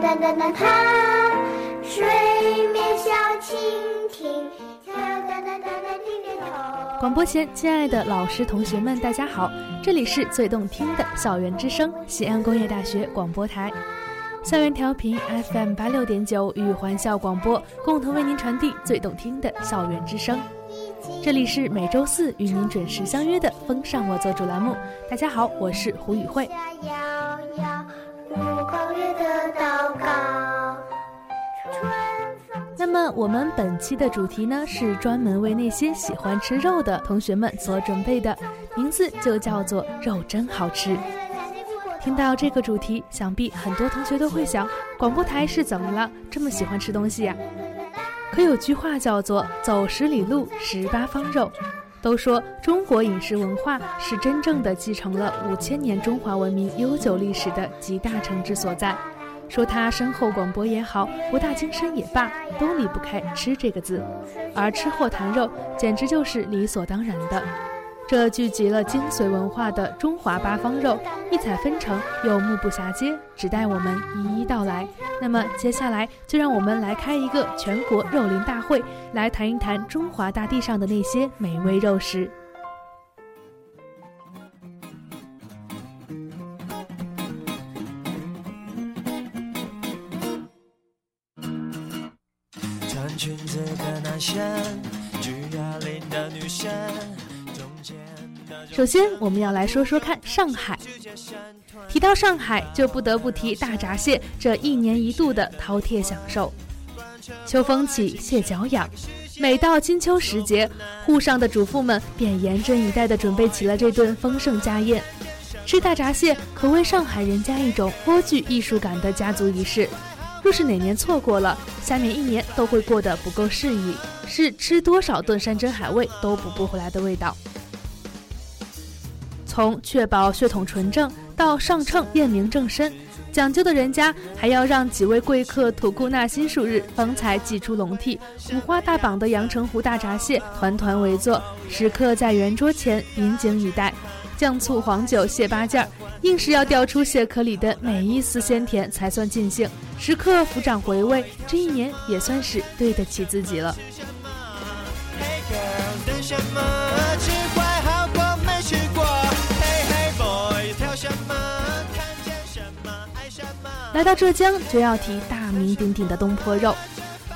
哒哒哒它，水面小蜻蜓，跳哒哒哒哒点点头。广播前，亲爱的老师、同学们，大家好，这里是最动听的校园之声，西安工业大学广播台，校园调频 FM 八六点九与环校广播共同为您传递最动听的校园之声。这里是每周四与您准时相约的“风尚我做主”栏目。大家好，我是胡宇慧。摇摇目光月的祷告，那么我们本期的主题呢，是专门为那些喜欢吃肉的同学们所准备的，名字就叫做“肉真好吃”。听到这个主题，想必很多同学都会想，广播台是怎么了，这么喜欢吃东西呀？可有句话叫做“走十里路，十八方肉”。都说中国饮食文化是真正的继承了五千年中华文明悠久历史的集大成之所在。说它深厚广博也好，博大精深也罢，都离不开“吃”这个字。而吃货谈肉，简直就是理所当然的。这聚集了精髓文化的中华八方肉，异彩纷呈又目不暇接，只待我们一一道来。那么接下来就让我们来开一个全国肉林大会，来谈一谈中华大地上的那些美味肉食。首先，我们要来说说看上海。提到上海，就不得不提大闸蟹这一年一度的饕餮享受。秋风起，蟹脚痒。每到金秋时节，沪上的主妇们便严阵以待地准备起了这顿丰盛家宴。吃大闸蟹可谓上海人家一种颇具艺术感的家族仪式。若是哪年错过了，下面一年都会过得不够适宜，是吃多少顿山珍海味都补不回来的味道。从确保血统纯正到上秤验明正身，讲究的人家还要让几位贵客吐故纳新数日，方才祭出笼屉，五花大绑的阳澄湖大闸蟹团团围坐，食客在圆桌前引颈以待，酱醋黄酒蟹八件儿，硬是要调出蟹壳里的每一丝鲜甜才算尽兴。食客抚掌回味，这一年也算是对得起自己了。来到浙江就要提大名鼎鼎的东坡肉。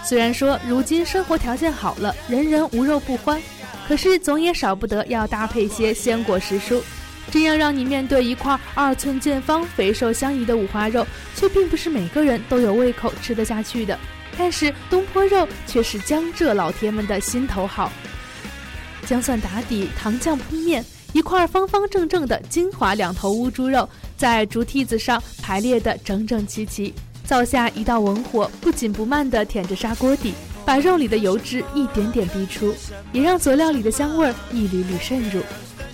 虽然说如今生活条件好了，人人无肉不欢，可是总也少不得要搭配些鲜果实蔬，这样让你面对一块二寸见方、肥瘦相宜的五花肉，却并不是每个人都有胃口吃得下去的。但是东坡肉却是江浙老铁们的心头好。姜蒜打底，糖酱铺面，一块方方正正的金华两头乌猪肉，在竹屉子上排列的整整齐齐。灶下一道文火，不紧不慢地舔着砂锅底，把肉里的油脂一点点逼出，也让佐料里的香味儿一缕缕渗入。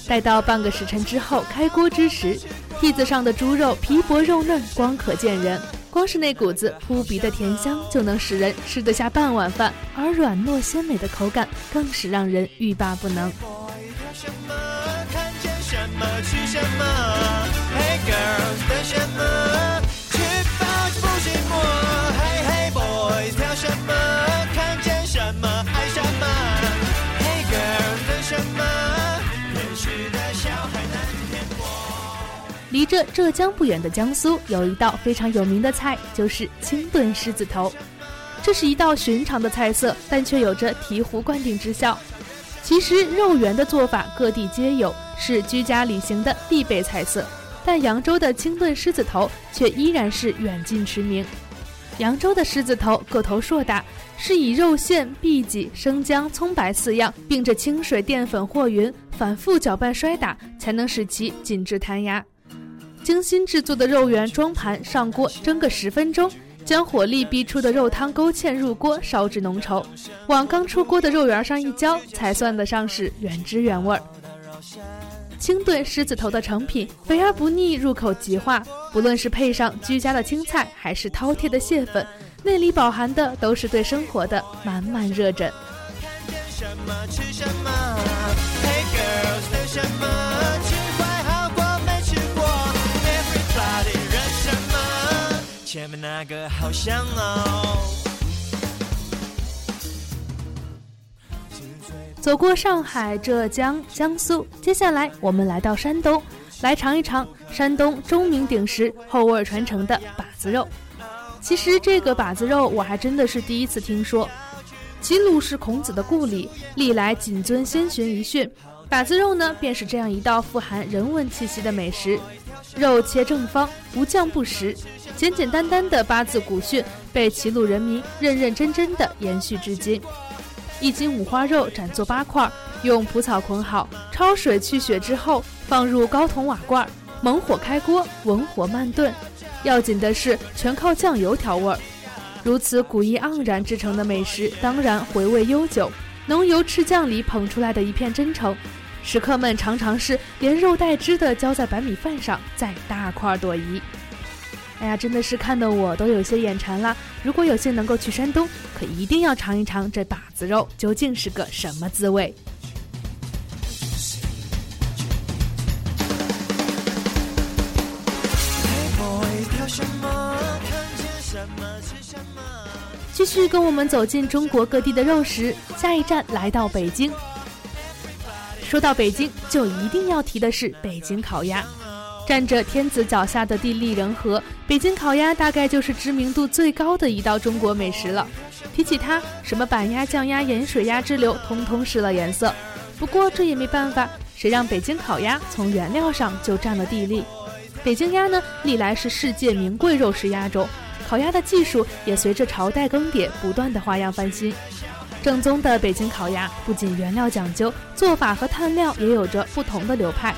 待到半个时辰之后开锅之时，屉子上的猪肉皮薄肉嫩，光可见人。光是那股子扑鼻的甜香，就能使人吃得下半碗饭，而软糯鲜美的口感，更是让人欲罢不能。什么？看见什么吃什么。着浙江不远的江苏，有一道非常有名的菜，就是清炖狮子头。这是一道寻常的菜色，但却有着醍醐灌顶之效。其实肉圆的做法各地皆有，是居家旅行的必备菜色。但扬州的清炖狮子头却依然是远近驰名。扬州的狮子头个头硕大，是以肉馅、荸荠、生姜、葱白四样，并着清水、淀粉和匀，反复搅拌摔打，才能使其紧致弹牙。精心制作的肉圆装盘上锅蒸个十分钟，将火力逼出的肉汤勾芡入锅，烧至浓稠，往刚出锅的肉圆上一浇，才算得上是原汁原味儿。清炖狮子头的成品肥而不腻，入口即化。不论是配上居家的青菜，还是饕餮的蟹粉，内里饱含的都是对生活的满满热忱。什么吃什么？Hey girls，等什么？那个好香哦。走过上海、浙江、江苏，接下来我们来到山东，来尝一尝山东钟鸣鼎食、后味传承的把子肉。其实这个把子肉我还真的是第一次听说。齐鲁是孔子的故里，历来谨遵先贤遗训。把子肉呢，便是这样一道富含人文气息的美食。肉切正方，无酱不食，简简单单的八字古训被齐鲁人民认认真真的延续至今。一斤五花肉斩作八块，用蒲草捆好，焯水去血之后，放入高筒瓦罐，猛火开锅，文火慢炖。要紧的是全靠酱油调味儿。如此古意盎然制成的美食，当然回味悠久。浓油赤酱里捧出来的一片真诚，食客们常常是连肉带汁的浇在白米饭上，再大块朵颐。哎呀，真的是看得我都有些眼馋了。如果有幸能够去山东，可一定要尝一尝这把子肉究竟是个什么滋味。继续跟我们走进中国各地的肉食，下一站来到北京。说到北京，就一定要提的是北京烤鸭。站着天子脚下的地利人和，北京烤鸭大概就是知名度最高的一道中国美食了。提起它，什么板鸭、酱鸭、盐水鸭之流，通通失了颜色。不过这也没办法，谁让北京烤鸭从原料上就占了地利。北京鸭呢，历来是世界名贵肉食鸭种，烤鸭的技术也随着朝代更迭，不断的花样翻新。正宗的北京烤鸭不仅原料讲究，做法和炭料也有着不同的流派。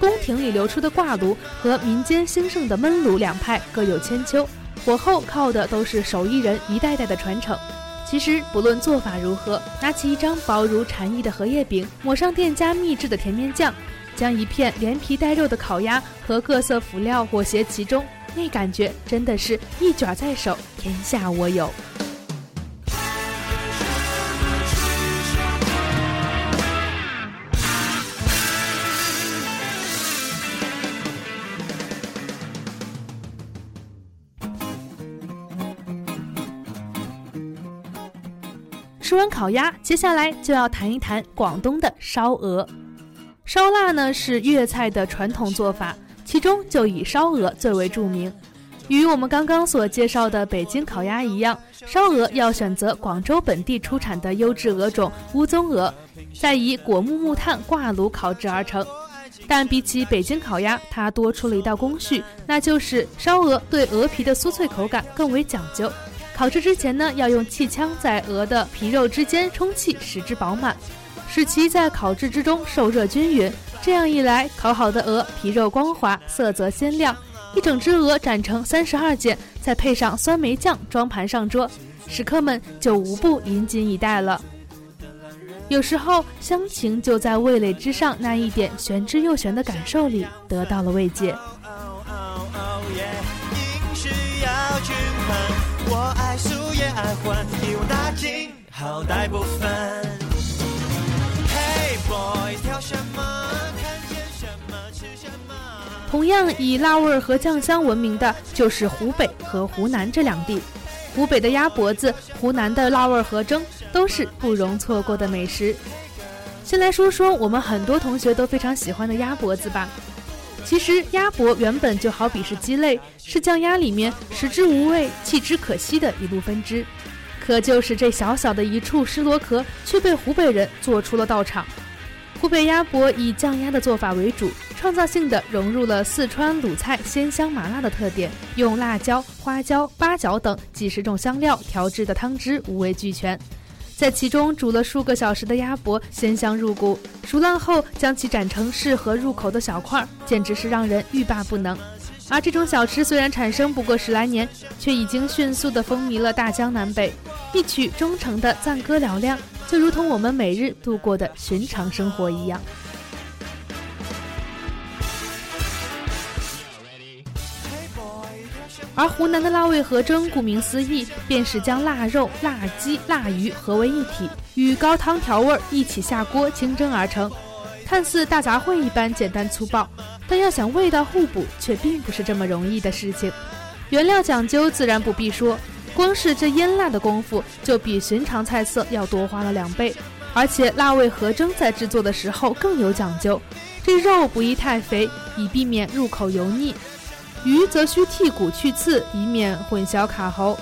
宫廷里流出的挂炉和民间兴盛的焖炉两派各有千秋，火候靠的都是手艺人一代代的传承。其实不论做法如何，拿起一张薄如蝉翼的荷叶饼，抹上店家秘制的甜面酱，将一片连皮带肉的烤鸭和各色辅料裹挟其中，那感觉真的是一卷在手，天下我有。吃完烤鸭，接下来就要谈一谈广东的烧鹅。烧腊呢是粤菜的传统做法，其中就以烧鹅最为著名。与我们刚刚所介绍的北京烤鸭一样，烧鹅要选择广州本地出产的优质鹅种乌鬃鹅，再以果木木炭挂炉烤制而成。但比起北京烤鸭，它多出了一道工序，那就是烧鹅对鹅皮的酥脆口感更为讲究。烤制之前呢，要用气枪在鹅的皮肉之间充气，使之饱满，使其在烤制之中受热均匀。这样一来，烤好的鹅皮肉光滑，色泽鲜亮。一整只鹅斩成三十二件，再配上酸梅酱装盘上桌，食客们就无不引颈以待了。有时候，乡情就在味蕾之上那一点玄之又玄的感受里得到了慰藉。一网打尽，好歹不分。Hey boy，挑什么？看见什么吃什么？同样以辣味和酱香闻名的，就是湖北和湖南这两地。湖北的鸭脖子，湖南的辣味河蒸，都是不容错过的美食。先来说说我们很多同学都非常喜欢的鸭脖子吧。其实鸭脖原本就好比是鸡肋，是酱鸭里面食之无味、弃之可惜的一路分支。可就是这小小的一处失螺壳，却被湖北人做出了道场。湖北鸭脖以酱鸭的做法为主，创造性的融入了四川鲁菜鲜香麻辣的特点，用辣椒、花椒、八角等几十种香料调制的汤汁五味俱全。在其中煮了数个小时的鸭脖，鲜香入骨。熟烂后，将其斩成适合入口的小块，简直是让人欲罢不能。而这种小吃虽然产生不过十来年，却已经迅速地风靡了大江南北。一曲忠诚的赞歌嘹亮，就如同我们每日度过的寻常生活一样。而湖南的辣味合蒸，顾名思义，便是将腊肉、腊鸡、腊鱼合为一体，与高汤调味儿一起下锅清蒸而成。看似大杂烩一般简单粗暴，但要想味道互补，却并不是这么容易的事情。原料讲究自然不必说，光是这腌辣的功夫就比寻常菜色要多花了两倍，而且辣味合蒸在制作的时候更有讲究。这肉不宜太肥，以避免入口油腻；鱼则需剔骨去刺，以免混淆卡喉；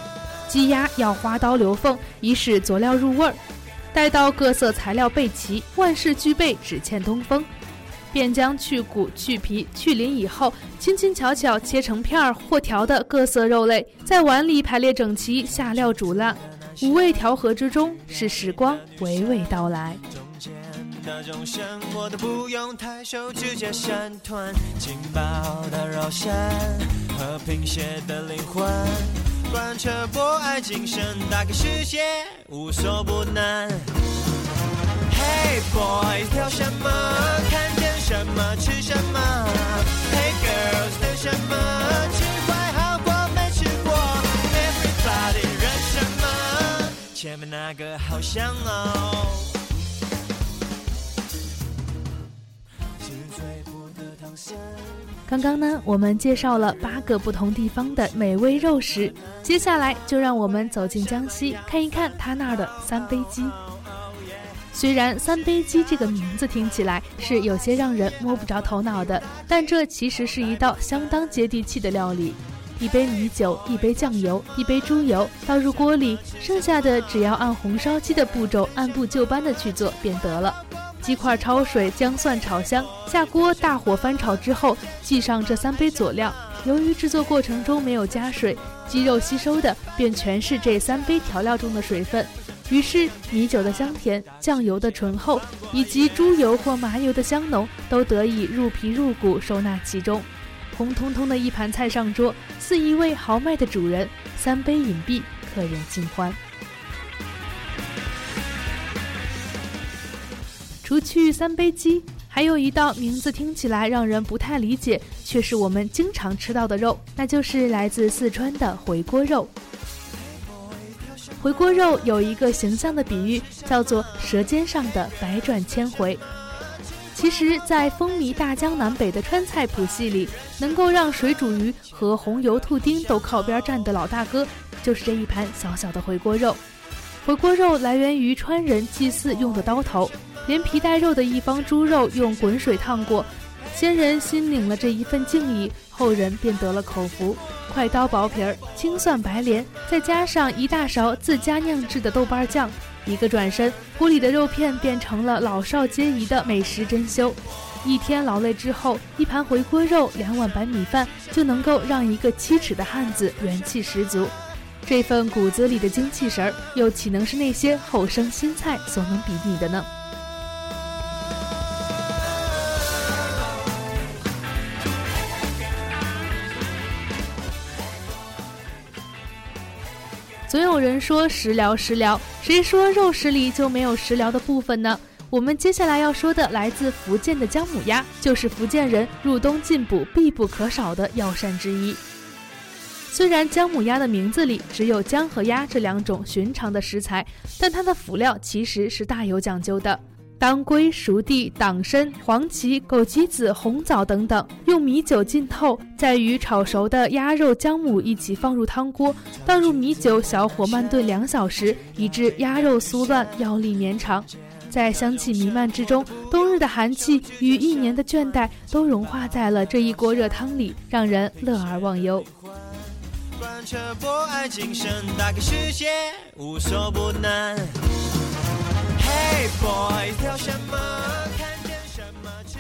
鸡鸭要花刀留缝，以使佐料入味儿。待到各色材料备齐，万事俱备，只欠东风。便将去骨、去皮、去鳞以后，轻轻巧巧切成片儿或条的各色肉类，在碗里排列整齐，下料煮烂。五味调和之中，是时光娓娓道来。中间那种生活都不用太熟，直接闪团劲爆的肉身和贫血的灵魂，贯彻博爱精神，打开世界无所不能。Hey boys，挑什么？看见什么吃什么？Hey girls，等什么？吃坏好过没吃过？Everybody，认什么？前面那个好香哦。刚刚呢，我们介绍了八个不同地方的美味肉食，接下来就让我们走进江西，看一看他那儿的三杯鸡。虽然三杯鸡这个名字听起来是有些让人摸不着头脑的，但这其实是一道相当接地气的料理。一杯米酒，一杯酱油，一杯猪油，倒入锅里，剩下的只要按红烧鸡的步骤按部就班的去做便得了。鸡块焯水，姜蒜炒香，下锅大火翻炒之后，系上这三杯佐料。由于制作过程中没有加水，鸡肉吸收的便全是这三杯调料中的水分。于是米酒的香甜、酱油的醇厚，以及猪油或麻油的香浓，都得以入皮入骨，收纳其中。红彤彤的一盘菜上桌，似一位豪迈的主人，三杯饮毕，客人尽欢。除去三杯鸡，还有一道名字听起来让人不太理解，却是我们经常吃到的肉，那就是来自四川的回锅肉。回锅肉有一个形象的比喻，叫做“舌尖上的百转千回”。其实，在风靡大江南北的川菜谱系里，能够让水煮鱼和红油兔丁都靠边站的老大哥，就是这一盘小小的回锅肉。回锅肉来源于川人祭祀用的刀头，连皮带肉的一方猪肉用滚水烫过，先人心领了这一份敬意，后人便得了口福。快刀薄皮儿，青蒜白莲，再加上一大勺自家酿制的豆瓣酱，一个转身，锅里的肉片变成了老少皆宜的美食珍馐。一天劳累之后，一盘回锅肉，两碗白米饭，就能够让一个七尺的汉子元气十足。这份骨子里的精气神儿，又岂能是那些后生新菜所能比拟的呢？总有人说食疗食疗，谁说肉食里就没有食疗的部分呢？我们接下来要说的来自福建的姜母鸭，就是福建人入冬进补必不可少的药膳之一。虽然姜母鸭的名字里只有姜和鸭这两种寻常的食材，但它的辅料其实是大有讲究的。当归、熟地、党参、黄芪、枸杞子、红枣等等，用米酒浸透，再与炒熟的鸭肉、姜母一起放入汤锅，倒入米酒，小火慢炖两小时，以致鸭肉酥烂，腰力绵长。在香气弥漫之中，冬日的寒气与一年的倦怠都融化在了这一锅热汤里，让人乐而忘忧。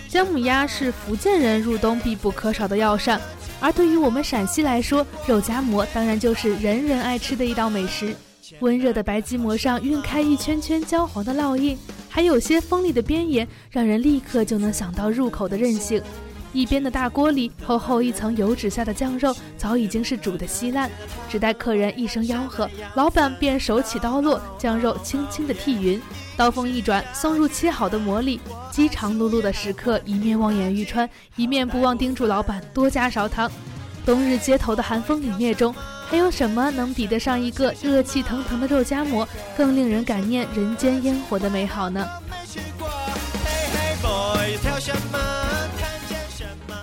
姜母鸭是福建人入冬必不可少的药膳，而对于我们陕西来说，肉夹馍当然就是人人爱吃的一道美食。温热的白吉馍上晕开一圈圈焦黄的烙印，还有些锋利的边沿，让人立刻就能想到入口的韧性。一边的大锅里，厚厚一层油脂下的酱肉早已经是煮得稀烂，只待客人一声吆喝，老板便手起刀落，将肉轻轻地剔匀，刀锋一转，送入切好的馍里。饥肠辘辘的食客一面望眼欲穿，一面不忘叮嘱老板多加勺汤。冬日街头的寒风凛冽中，还有什么能比得上一个热气腾腾的肉夹馍，更令人感念人间烟火的美好呢？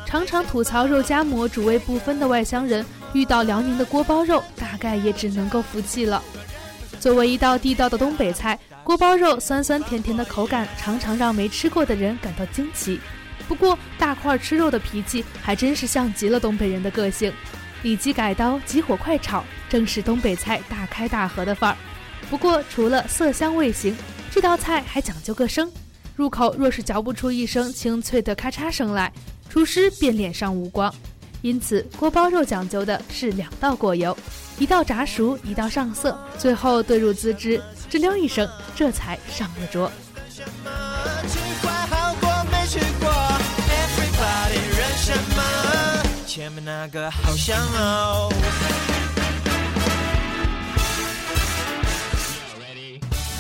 常常吐槽肉夹馍主味不分的外乡人，遇到辽宁的锅包肉，大概也只能够服气了。作为一道地道的东北菜，锅包肉酸酸甜甜的口感，常常让没吃过的人感到惊奇。不过，大块吃肉的脾气还真是像极了东北人的个性，里脊改刀，急火快炒，正是东北菜大开大合的范儿。不过，除了色香味形，这道菜还讲究个声，入口若是嚼不出一声清脆的咔嚓声来，厨师便脸上无光。因此，锅包肉讲究的是两道过油，一道炸熟，一道上色，最后兑入滋汁，吱溜一声，这才上了桌。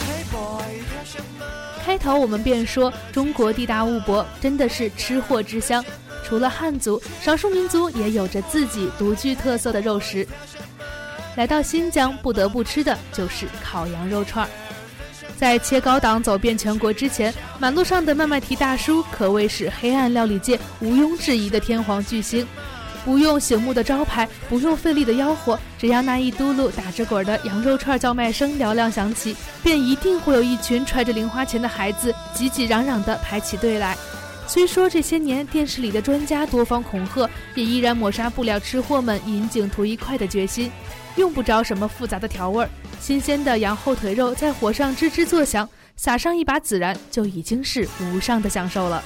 Hey boy，跳什么？开头我们便说，中国地大物博，真的是吃货之乡。除了汉族，少数民族也有着自己独具特色的肉食。来到新疆，不得不吃的就是烤羊肉串。在切高档走遍全国之前，马路上的麦麦提大叔可谓是黑暗料理界毋庸置疑的天皇巨星。不用醒目的招牌，不用费力的吆喝，只要那一嘟噜打着滚的羊肉串叫卖声嘹亮响起，便一定会有一群揣着零花钱的孩子挤挤嚷嚷地排起队来。虽说这些年电视里的专家多方恐吓，也依然抹杀不了吃货们引颈图一快的决心。用不着什么复杂的调味儿，新鲜的羊后腿肉在火上吱吱作响，撒上一把孜然，就已经是无上的享受了。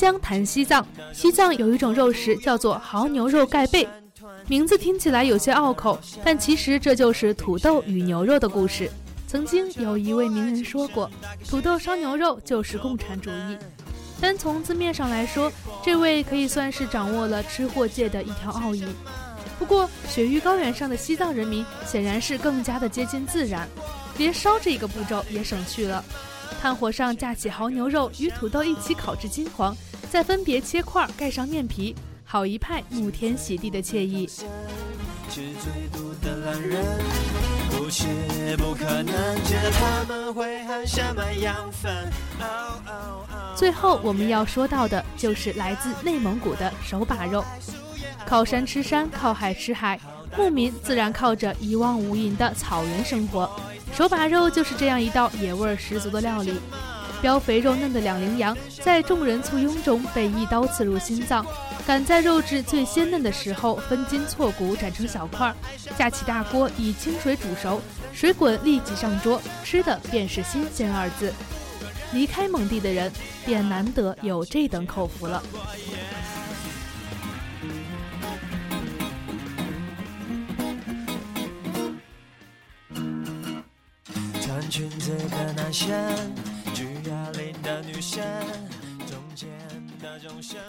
说完新疆，谈西藏。西藏有一种肉食叫做牦牛肉盖被，名字听起来有些拗口，但其实这就是土豆与牛肉的故事。曾经有一位名人说过，土豆烧牛肉就是共产主义。单从字面上来说，这位可以算是掌握了吃货界的一条奥义。不过，雪域高原上的西藏人民显然是更加的接近自然，连烧这一个步骤也省去了。炭火上架起牦牛肉，与土豆一起烤至金黄，再分别切块盖上面皮，好一派沐天喜地的惬意。最后我们要说到的就是来自内蒙古的手把肉。靠山吃山，靠海吃海，牧民自然靠着一望无垠的草原生活。手把肉就是这样一道野味十足的料理。膘肥肉嫩的两羚羊在众人簇拥中被一刀刺入心脏，赶在肉质最鲜嫩的时候分筋错骨斩成小块，架起大锅以清水煮熟，水滚立即上桌，吃的便是新鲜二字。离开蒙地的人便难得有这等口福了。裙子的男生，举哑铃的女生，中间的众生。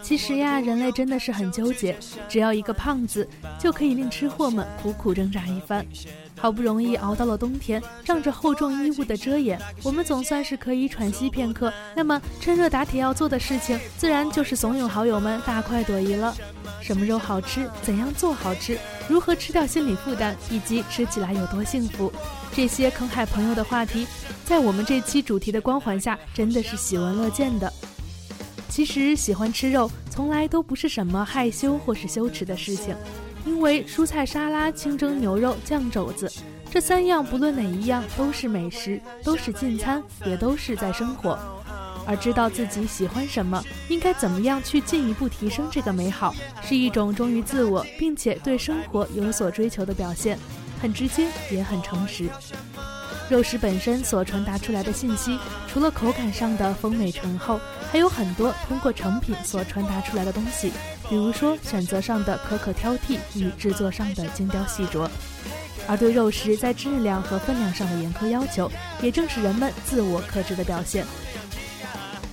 其实呀，人类真的是很纠结，只要一个胖子，就可以令吃货们苦苦挣扎一番。好不容易熬到了冬天，仗着厚重衣物的遮掩，我们总算是可以喘息片刻。那么，趁热打铁要做的事情，自然就是怂恿好友们大快朵颐了。什么肉好吃？怎样做好吃？如何吃掉心理负担？以及吃起来有多幸福？这些坑害朋友的话题，在我们这期主题的光环下，真的是喜闻乐见的。其实喜欢吃肉，从来都不是什么害羞或是羞耻的事情，因为蔬菜沙拉、清蒸牛肉、酱肘子这三样，不论哪一样都是美食，都是进餐，也都是在生活。而知道自己喜欢什么，应该怎么样去进一步提升这个美好，是一种忠于自我，并且对生活有所追求的表现，很直接，也很诚实。肉食本身所传达出来的信息，除了口感上的丰美醇厚，还有很多通过成品所传达出来的东西，比如说选择上的苛刻挑剔与制作上的精雕细琢。而对肉食在质量和分量上的严苛要求，也正是人们自我克制的表现。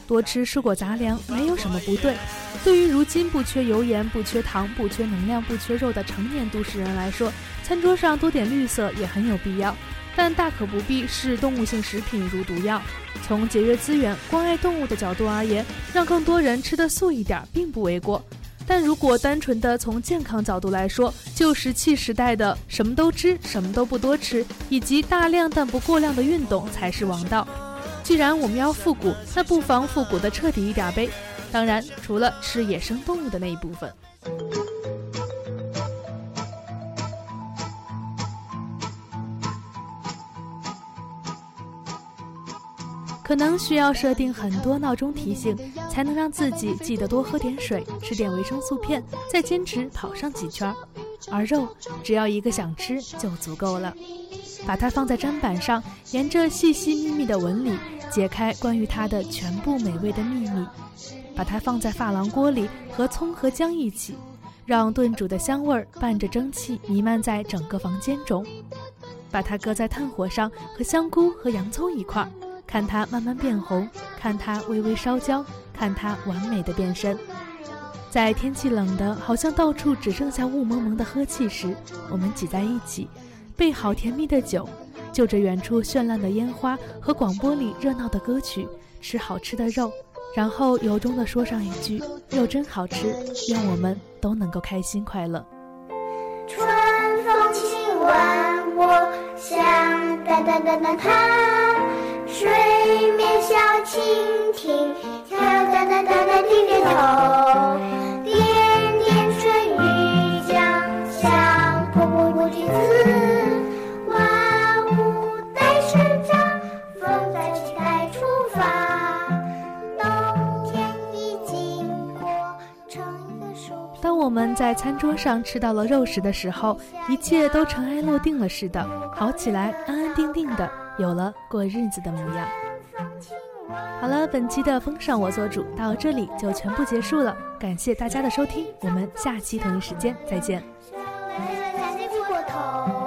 多吃蔬果杂粮没有什么不对。对于如今不缺油盐、不缺糖、不缺能量、不缺肉的成年都市人来说，餐桌上多点绿色也很有必要。但大可不必视动物性食品如毒药。从节约资源、关爱动物的角度而言，让更多人吃得素一点并不为过。但如果单纯的从健康角度来说，旧石器时代的什么都吃、什么都不多吃，以及大量但不过量的运动才是王道。既然我们要复古，那不妨复古的彻底一点呗。当然，除了吃野生动物的那一部分。可能需要设定很多闹钟提醒，才能让自己记得多喝点水，吃点维生素片，再坚持跑上几圈。而肉，只要一个想吃就足够了。把它放在砧板上，沿着细细密密的纹理，解开关于它的全部美味的秘密。把它放在珐琅锅里，和葱和姜一起，让炖煮的香味儿伴着蒸汽弥漫在整个房间中。把它搁在炭火上，和香菇和洋葱一块儿。看它慢慢变红，看它微微烧焦，看它完美的变身。在天气冷的，好像到处只剩下雾蒙蒙的呵气时，我们挤在一起，备好甜蜜的酒，就着远处绚烂的烟花和广播里热闹的歌曲，吃好吃的肉，然后由衷地说上一句：“肉真好吃。”愿我们都能够开心快乐。春风亲吻我，像淡淡淡淡。水面小蜻蜓，跳跳跳跳跳跳，点点头。点点春雨江向瀑布不停滋。万物在生长，风在起，待出发。冬天已经过，成一个树。当我们在餐桌上吃到了肉食的时候，一切都尘埃落定了似的，好起来，安安定定的。有了过日子的模样。好了，本期的风尚我做主到这里就全部结束了，感谢大家的收听，我们下期同一时间再见。小青蛙。